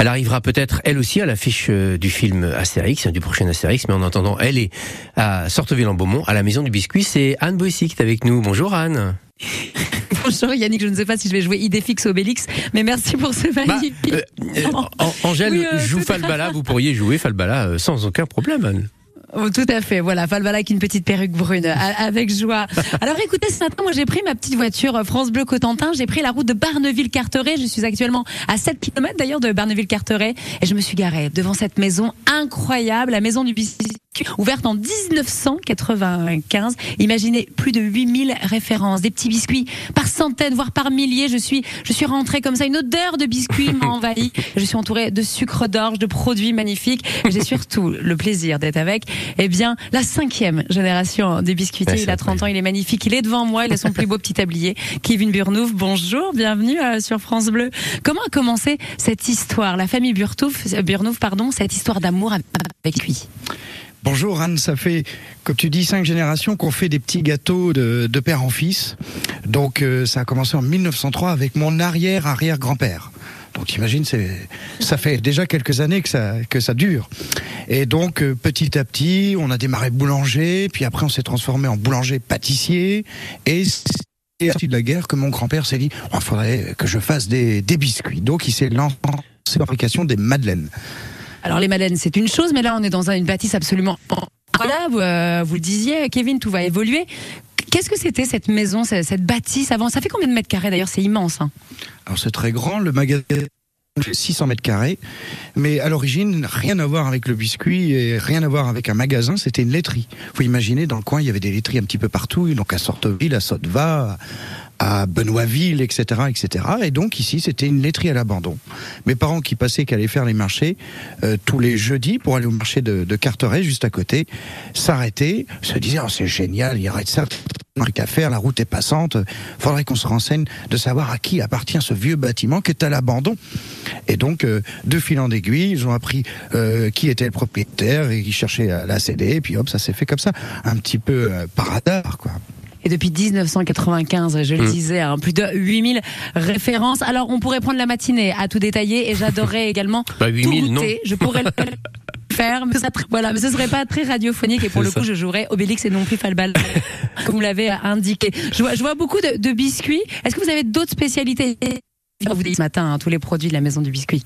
Elle arrivera peut-être elle aussi à l'affiche euh, du film Astérix, du prochain Astérix, mais en attendant, elle est à Sorteville-en-Beaumont, à la Maison du Biscuit. C'est Anne Boissy qui est avec nous. Bonjour Anne. Bonjour Yannick, je ne sais pas si je vais jouer Idéfix Obélix, mais merci pour ce Bah, magnifique. euh, euh, An- Angèle Oui, euh, joue Falbala, vous pourriez jouer Falbala sans aucun problème, Anne. Oh, tout à fait, voilà, Falvala avec une petite perruque brune, avec joie. Alors écoutez, ce matin, moi j'ai pris ma petite voiture euh, France Bleu Cotentin, j'ai pris la route de Barneville-Carteret, je suis actuellement à 7 km d'ailleurs de Barneville-Carteret, et je me suis garée devant cette maison incroyable, la maison du biscuit, ouverte en 1995. Imaginez plus de 8000 références, des petits biscuits par centaines, voire par milliers. Je suis, je suis rentrée comme ça, une odeur de biscuits m'a envahi. Je suis entourée de sucre d'orge, de produits magnifiques. J'ai surtout le plaisir d'être avec, eh bien, la cinquième génération des biscuitiers. Ouais, il a 30 ans, il est magnifique, il est devant moi, il a son plus beau petit tablier. Kevin Burnouf, bonjour, bienvenue euh, sur France Bleu. Comment a commencé cette histoire, la famille euh, Burnouf, pardon, cette histoire d'amour avec lui? Bonjour Anne, ça fait, comme tu dis, cinq générations qu'on fait des petits gâteaux de, père en fils. Donc euh, ça a commencé en 1903 avec mon arrière-arrière-grand-père. Donc imagine, ça fait déjà quelques années que ça, que ça dure. Et donc euh, petit à petit, on a démarré boulanger, puis après on s'est transformé en boulanger-pâtissier. Et c'est à la de la guerre que mon grand-père s'est dit, il faudrait que je fasse des, des biscuits. Donc il s'est lancé dans la fabrication des madeleines. Alors les madeleines, c'est une chose, mais là on est dans une bâtisse absolument incroyable. Euh, vous le disiez, Kevin, tout va évoluer. Qu'est-ce que c'était cette maison, cette cette bâtisse avant? Ça fait combien de mètres carrés d'ailleurs? C'est immense. hein. Alors c'est très grand, le magasin fait 600 mètres carrés, mais à l'origine, rien à voir avec le biscuit et rien à voir avec un magasin, c'était une laiterie. Faut imaginer, dans le coin, il y avait des laiteries un petit peu partout, donc à Sorteville, à Sotteva, à Benoîtville, etc., etc. Et donc ici, c'était une laiterie à l'abandon. Mes parents qui passaient, qui allaient faire les marchés euh, tous les jeudis pour aller au marché de, de Carteret, juste à côté, s'arrêtaient, se disaient, oh, c'est génial, il y aurait ça à faire, la route est passante, faudrait qu'on se renseigne de savoir à qui appartient ce vieux bâtiment qui est à l'abandon. Et donc, euh, de fil en ils ont appris euh, qui était le propriétaire et ils cherchaient à la céder, et puis hop, ça s'est fait comme ça, un petit peu euh, par hasard, quoi. Et depuis 1995, je le Mm. disais, hein, plus de 8000 références. Alors on pourrait prendre la matinée à tout détailler et j'adorerais également Bah, 8000, tout non. goûter. Je pourrais le faire, mais ça, voilà, mais ce serait pas très radiophonique et pour le ça. coup je jouerais Obélix et non plus Falbal, comme vous l'avez indiqué. Je vois, je vois beaucoup de, de biscuits. Est-ce que vous avez d'autres spécialités? Vous dites ce matin hein, tous les produits de la maison du biscuit.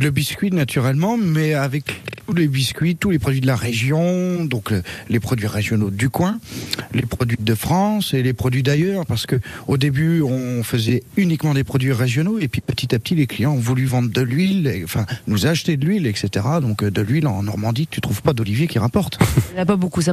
Le biscuit, naturellement, mais avec tous les biscuits, tous les produits de la région, donc le- les produits régionaux du coin, les produits de France et les produits d'ailleurs, parce que au début, on faisait uniquement des produits régionaux, et puis petit à petit, les clients ont voulu vendre de l'huile, enfin, nous acheter de l'huile, etc. Donc euh, de l'huile en Normandie, tu trouves pas d'olivier qui rapporte. Il n'y a pas beaucoup, ça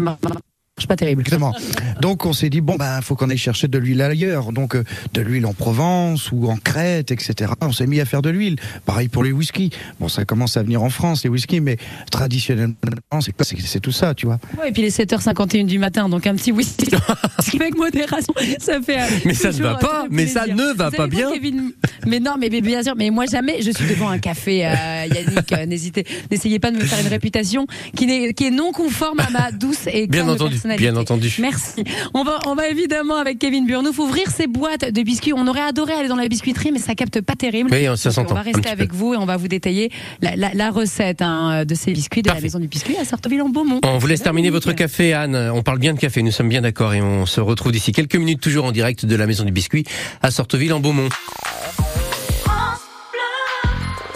pas terrible. Exactement. Donc on s'est dit bon ben faut qu'on aille chercher de l'huile ailleurs, donc euh, de l'huile en Provence ou en Crète, etc. On s'est mis à faire de l'huile. Pareil pour les whisky. Bon ça commence à venir en France les whisky, mais traditionnellement c'est C'est c'est tout ça, tu vois. Ouais, et puis les 7h51 du matin, donc un petit whisky avec modération, ça fait. euh, Mais ça ne va pas, mais ça ne va pas bien. Kevin mais non, mais, bien sûr, mais moi jamais, je suis devant un café, euh, Yannick, euh, n'hésitez, n'essayez pas de me faire une réputation qui, est non conforme à ma douce et Bien entendu, personnalité. bien entendu. Merci. On va, on va évidemment avec Kevin Burnouf ouvrir ces boîtes de biscuits. On aurait adoré aller dans la biscuiterie, mais ça capte pas terrible. Oui, ça. On va rester avec peu. vous et on va vous détailler la, la, la recette hein, de ces biscuits de la maison du biscuit à Sartreville-en-Beaumont. On vous laisse terminer votre café, Anne. On parle bien de café, nous sommes bien d'accord et on se retrouve d'ici quelques minutes toujours en direct de la Maison du Biscuit à Sorteville en Beaumont.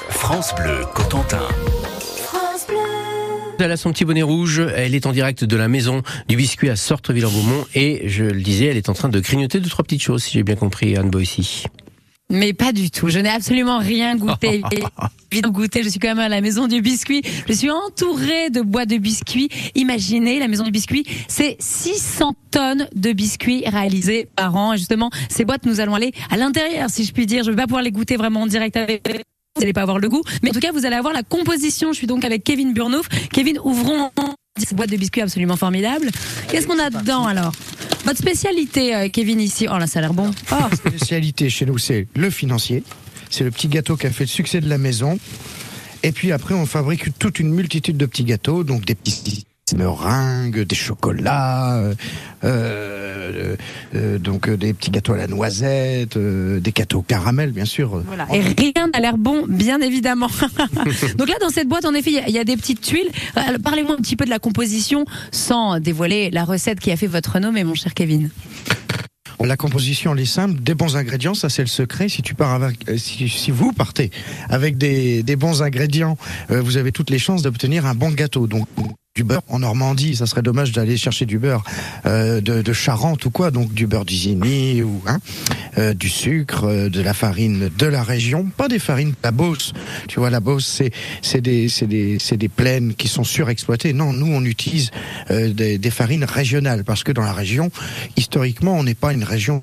France Bleu Cotentin. Elle a son petit bonnet rouge, elle est en direct de la Maison du Biscuit à Sorteville en Beaumont et je le disais, elle est en train de grignoter deux trois petites choses si j'ai bien compris, Anne Boissy. Mais pas du tout. Je n'ai absolument rien goûté. Évidemment goûté. Je suis quand même à la maison du biscuit. Je suis entourée de bois de biscuits. Imaginez, la maison du biscuit, c'est 600 tonnes de biscuits réalisés par an. Et justement, ces boîtes, nous allons aller à l'intérieur, si je puis dire. Je ne vais pas pouvoir les goûter vraiment en direct avec vous n'allez pas avoir le goût, mais en tout cas, vous allez avoir la composition. Je suis donc avec Kevin Burnouf. Kevin, ouvrons cette boîte de biscuits absolument formidable. Qu'est-ce qu'on a dedans alors? Votre spécialité, euh, Kevin, ici. Oh là, ça a l'air bon. Oh, spécialité chez nous, c'est le financier. C'est le petit gâteau qui a fait le succès de la maison. Et puis après, on fabrique toute une multitude de petits gâteaux, donc des petits meringues, des chocolats, euh, euh, euh, donc euh, des petits gâteaux à la noisette, des gâteaux au caramel, bien sûr. Voilà. Et rien n'a l'air bon, bien évidemment. Donc là, dans cette boîte, en effet, il y a- il y, a des petites tuiles. Parlez-moi un petit peu de la composition, sans dévoiler la recette qui a fait votre renommée, mon cher Kevin. La composition, elle est simple, des bons ingrédients, ça c'est le secret. Si tu pars avec, si, si vous partez avec des, des bons ingrédients, euh, vous avez toutes les chances d'obtenir un bon gâteau. Donc du beurre en Normandie, ça serait dommage d'aller chercher du beurre euh, de, Charente ou quoi, donc du beurre d'Isigny ou hein, euh, du sucre, euh, de la farine de la région, pas des farines de la Beauce. Tu vois, la Beauce, c'est c'est des c'est des c'est des plaines qui sont surexploitées. Non, nous on utilise des, des farines régionales parce que dans la région, historiquement, on n'est pas une région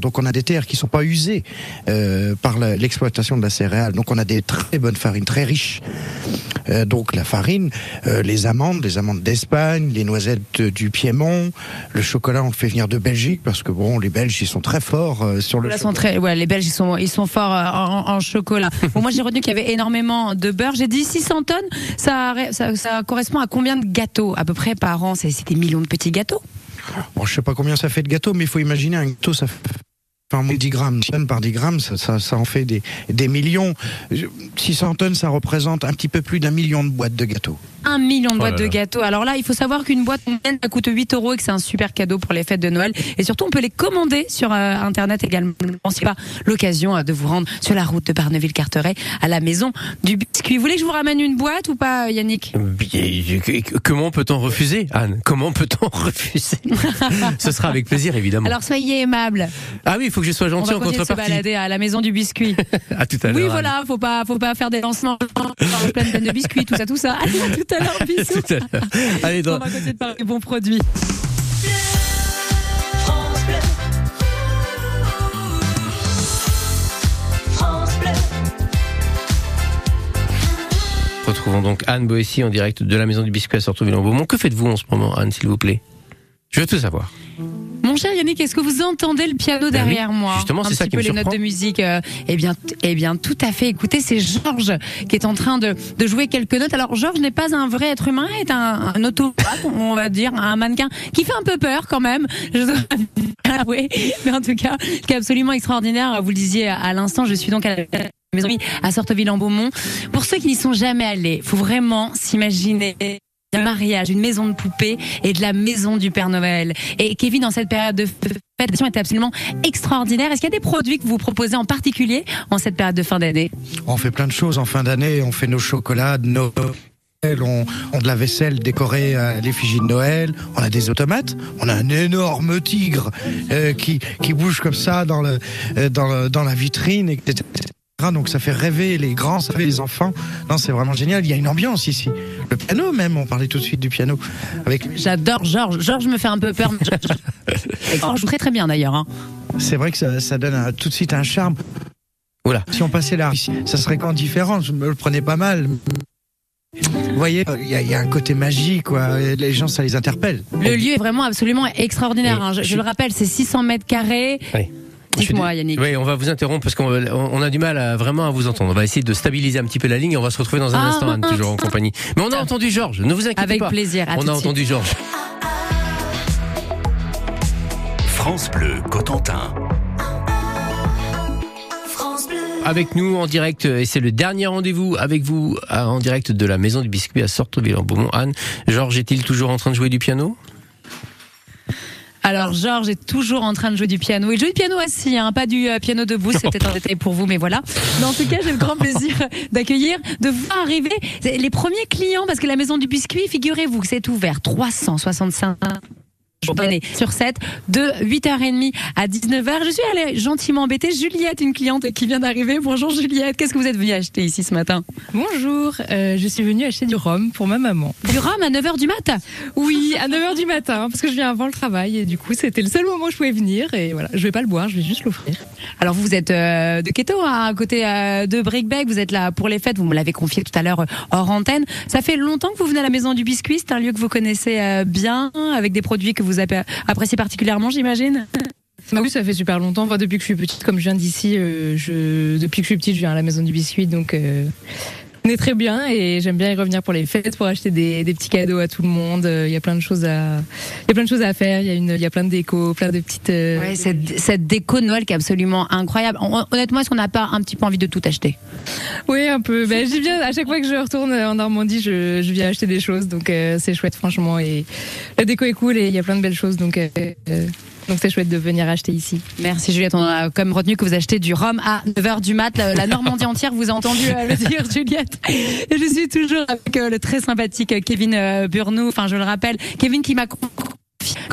donc on a des terres qui sont pas usées euh, par l'exploitation de la céréale. Donc on a des très bonnes farines, très riches. Euh, donc la farine, euh, les amandes, les amandes d'Espagne, les noisettes du Piémont, le chocolat on le fait venir de Belgique parce que bon les Belges ils sont très forts sur le Là, sont chocolat. très, ouais, les Belges, ils sont, ils sont forts en, en chocolat. Bon, moi, j'ai retenu qu'il y avait énormément de beurre. J'ai dit 600 tonnes. Ça, ça, ça correspond à combien de gâteaux à peu près par an? C'est des millions de petits gâteaux. Bon, je sais pas combien ça fait de gâteaux, mais il faut imaginer un gâteau ça fait Enfin, 10 grammes, 10 tonnes par 10 grammes, ça, ça, ça en fait des, des millions. Je- 600 tonnes, ça représente un petit peu plus d'un million de boîtes de gâteaux. Un million de Oh boîtes là de gâteaux. Alors là, il faut savoir qu'une boîte moyenne, ça coûte 8 euros et que c'est un super cadeau pour les fêtes de Noël. Et surtout, on peut les commander sur euh, Internet également. C'est pas l'occasion euh, de vous rendre sur la route de Barneville-Carteret à la maison du biscuit. Vous voulez que je vous ramène une boîte ou pas, Yannick? Que- Comment peut-on refuser, Anne? Comment peut-on refuser? Ce sera avec plaisir, évidemment. Alors soyez aimable. ah oui, il faut que je sois On gentil va en continuer de se contrepartie. balader à la maison du biscuit. À tout à l'heure. Oui, Anne. voilà, faut pas, faut pas faire des lancements en pleine peine de biscuits, tout ça, tout ça. Allez, à tout à l'heure, bisous. Tout à l'heure. Allez, dans, On va continuer de parler des bons produits. Retrouvons donc Anne Boessy en direct de la maison du biscuit à Sortouville-en-Beaumont. Que faites-vous en ce moment, Anne, s'il vous plaît? Je veux tout savoir. Cher Yannick, est-ce que vous entendez le piano Ben oui, derrière moi justement, c'est ça qui peu me les notes de musique. euh, eh bien, eh bien, tout à fait. Écoutez, c'est Georges qui est en train de, de jouer quelques notes. Alors, Georges n'est pas un vrai être humain, est un, un autopathe, on va dire, un mannequin qui fait un peu peur quand même. Je dois avouer. Mais en tout cas, qui est absolument extraordinaire, vous le disiez à, l'instant, je suis donc à la maison à Sorteville-en-Beaumont. Pour ceux qui n'y sont jamais allés, faut vraiment s'imaginer un mariage, une maison de poupée et de la maison du Père Noël. Et Kevin, dans cette période de fête, est absolument extraordinaire. Est-ce qu'il y a des produits que vous proposez en particulier en cette période de fin d'année? On fait plein de choses en fin d'année. On fait nos chocolats, nos on, on de la vaisselle décorée à l'effigie de Noël. On a des automates. On a un énorme tigre euh, qui qui bouge comme ça dans le euh, dans, le- dans la vitrine, etc. Donc ça fait rêver les grands, ça fait les enfants. Non, c'est vraiment génial. Il y a une ambiance ici. Le piano même. On parlait tout de suite du piano avec J'adore Georges. Georges me fait un peu peur. mais Georges- Georges joue très très bien d'ailleurs. hein. C'est vrai que ça, ça donne un- tout de suite un charme. Oula. Si on passait là, ça serait quand différent. Je me le prenais pas mal. Vous voyez, il y, a- il y a un côté magique, quoi. Les gens, ça les interpelle. Le lieu est vraiment absolument extraordinaire. Hein. Je, je je le rappelle, c'est 600 mètres carrés. Oui. Dites-moi Yannick. Oui, on va vous interrompre parce qu'on on- on a du mal à vraiment à vous entendre. On va essayer de stabiliser un petit peu la ligne et on va se retrouver dans un Ah. instant, Anne, toujours en compagnie. Mais on a entendu Georges, ne vous inquiétez Avec pas. plaisir. À On tout a entendu Georges. France Bleu Cotentin. Avec nous en direct, et c'est le dernier rendez-vous avec vous en direct de la maison du biscuit à Sorteville-en-Beaumont. Anne, Georges est-il toujours en train de jouer du piano? Alors Georges est toujours en train de jouer du piano. Il joue du piano assis, hein, pas du euh, piano debout. C'est peut-être un détail pour vous, mais voilà. Mais en tout cas, j'ai le grand plaisir d'accueillir, de voir arriver les premiers clients, parce que la maison du biscuit, figurez-vous que c'est ouvert 365 jours d'année sur 7, de 8h30 à 19h. Je suis allée gentiment embêter Juliette, une cliente qui vient d'arriver. Bonjour Juliette, qu'est-ce que vous êtes venue acheter ici ce matin? Bonjour, euh, je suis venue acheter du rhum pour ma maman. Du rhum à 9h du mat? Oui, à 9h du matin, parce que je viens avant le travail et du coup c'était le seul moment où je pouvais venir et voilà, je vais pas le boire, je vais juste l'offrir. Alors vous êtes euh, de Keto, hein, à côté euh, de Brickbag, vous êtes là pour les fêtes, vous me l'avez confié tout à l'heure hors antenne. Ça fait longtemps que vous venez à la Maison du Biscuit, c'est un lieu que vous connaissez bien, avec des produits que vous appé- appréciez particulièrement, j'imagine? Bah oui, ça fait super longtemps, enfin, depuis que je suis petite, comme je viens d'ici, euh, je... depuis que je suis petite, je viens à la maison du biscuit, donc euh, On est très bien et j'aime bien y revenir pour les fêtes, pour acheter des, des petits cadeaux à tout le monde. Euh, Il y a plein de choses à, il y a plein de choses à faire. Il y a une, il y a plein de décos, plein de petites. euh, Ouais, cette, cette déco de Noël qui est absolument incroyable. Hon- Honnêtement, est-ce qu'on n'a pas un petit peu envie de tout acheter? Oui, un peu. Ben, j'y viens à chaque fois que je retourne en Normandie, je, je viens acheter des choses, donc euh, c'est chouette franchement. Et la déco est cool et il y a plein de belles choses, donc euh, donc c'est chouette de venir acheter ici. Merci Juliette, on a comme retenu que vous achetez du rhum à 9h du mat. La, Normandie entière vous a entendu euh, le dire Juliette. Et je suis toujours avec euh, le très sympathique Kevin euh, Burnou, enfin je le rappelle, Kevin qui m'a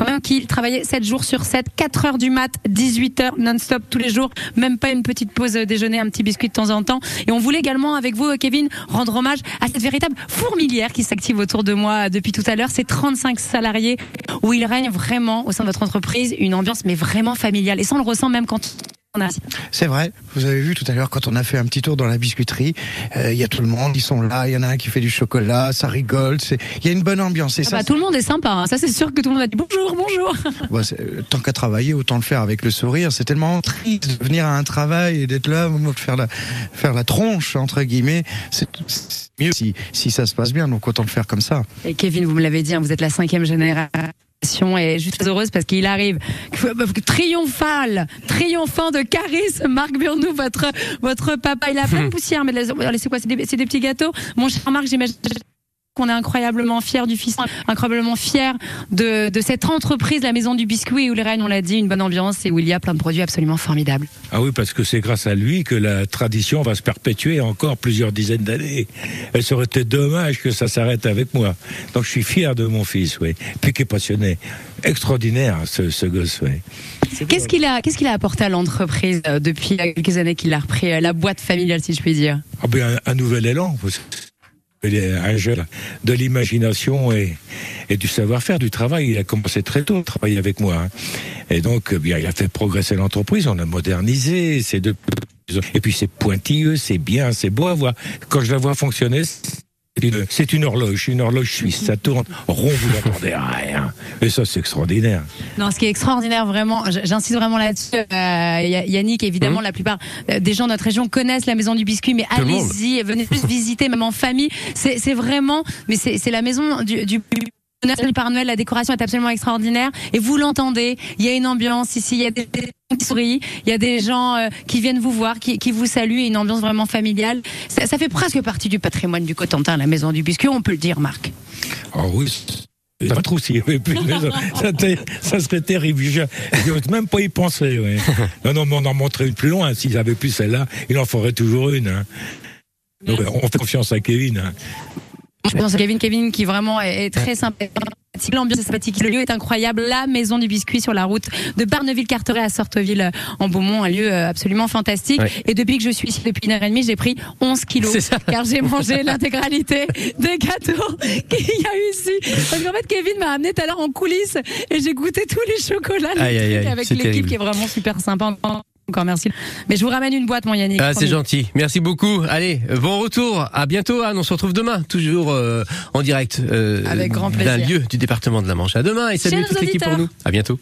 quand même qu'il travaillait 7 jours sur 7, 4 heures du mat, 18 heures non-stop tous les jours, même pas une petite pause euh, déjeuner, un petit biscuit de temps en temps. Et on voulait également avec vous, euh, Kevin, rendre hommage à cette véritable fourmilière qui s'active autour de moi euh, depuis tout à l'heure. C'est 35 salariés où il règne vraiment au sein de votre entreprise une ambiance mais vraiment familiale. Et ça on le ressent même quand C'est vrai, vous avez vu tout à l'heure quand on a fait un petit tour dans la biscuiterie, euh, il y a tout le monde, ils sont là, il y en a un qui fait du chocolat, ça rigole, il y a une bonne ambiance. Et Ah ça, bah, tout le monde est sympa. hein. Ça, c'est sûr que tout le monde a dit bonjour, bonjour. Bah, euh, tant qu'à travailler, autant le faire avec le sourire. C'est tellement triste de venir à un travail et d'être là, de faire la, faire la tronche, entre guillemets. C'est c'est mieux si, si ça se passe bien, donc autant le faire comme ça. Et Kevin, vous me l'avez dit, hein, vous êtes la cinquième génération. Et je suis très heureuse parce qu'il arrive triomphal, triomphant de charisme. Marc Burnou, votre, votre papa, il a plein de poussière, mais c'est quoi? C'est des, des petits gâteaux? Mon cher Marc, j'imagine qu'on est incroyablement fiers du fils, incroyablement fiers de, de cette entreprise, la maison du biscuit, où il règne, on l'a dit, une bonne ambiance et où il y a plein de produits absolument formidables. Ah oui, parce que c'est grâce à lui que la tradition va se perpétuer encore plusieurs dizaines d'années. Et ça aurait été dommage que ça s'arrête avec moi. Donc je suis fier de mon fils, oui. Puis qui est passionné. Extraordinaire, ce, ce gosse, oui. Qu'est-ce qu'il a, qu'est-ce qu'il a apporté à l'entreprise euh, depuis quelques années qu'il a repris euh, la boîte familiale, si je puis dire? Ah ben, un, un nouvel élan. parce que un jeune de l'imagination et, du savoir-faire, du travail. Il a commencé très tôt à travailler avec moi. hein. Et donc, eh bien, il a fait progresser l'entreprise, on a modernisé. C'est de... Et puis c'est pointilleux, c'est bien, c'est beau à voir. Quand je la vois fonctionner, c'est une, horloge, une horloge suisse. Ça tourne rond, vous n'entendez rien. Et ça, c'est extraordinaire. Non, ce qui est extraordinaire, vraiment, j'insiste vraiment là-dessus. Euh, Yannick, évidemment, la plupart euh, des gens de notre région connaissent la maison du biscuit, mais allez-y, venez plus visiter, même en famille. C'est vraiment, mais c'est c'est la maison du. du Père Noël, la décoration est absolument extraordinaire et vous l'entendez. Il y a une ambiance ici, il y a des qui sourient, il y a des gens euh, qui viennent vous voir, qui, qui vous saluent, et une ambiance vraiment familiale. Ça, ça fait presque partie du patrimoine du Cotentin, la maison du biscuit, on peut le dire, Marc. Oh oui. Pas trop s'il y avait plus de maison. ça, serait terrible. Je n'ose même pas y penser. ouais. Non, non, mais on en montrait une plus loin. S'ils avaient plus celle-là, il en ferait toujours une. hein. Donc, on fait confiance à Kevin. hein. Je pense à Kevin, Kevin qui vraiment est, est très sympathique. L'ambiance est sympathique. Le lieu est incroyable. La maison du biscuit sur la route de Barneville-Carteret à Sorteville en Beaumont. Un lieu euh, absolument fantastique. Ouais. Et depuis que je suis ici, depuis une heure et demie, j'ai pris 11 kilos. Car j'ai mangé l'intégralité des gâteaux qu'il y a eu ici. Parce qu'en fait, Kevin m'a amené tout à l'heure en coulisses et j'ai goûté tous les chocolats Aïe, aïe, aïe, avec l'équipe qui est vraiment super sympa. Encore merci. Mais je vous ramène une boîte, mon Yannick. Ah, c'est gentil. Merci beaucoup. Allez, bon retour. À bientôt, Anne. On se retrouve demain, toujours euh, en direct euh, Avec grand d'un lieu du département de la Manche. À demain et salut Chers toute l'équipe pour nous. À bientôt.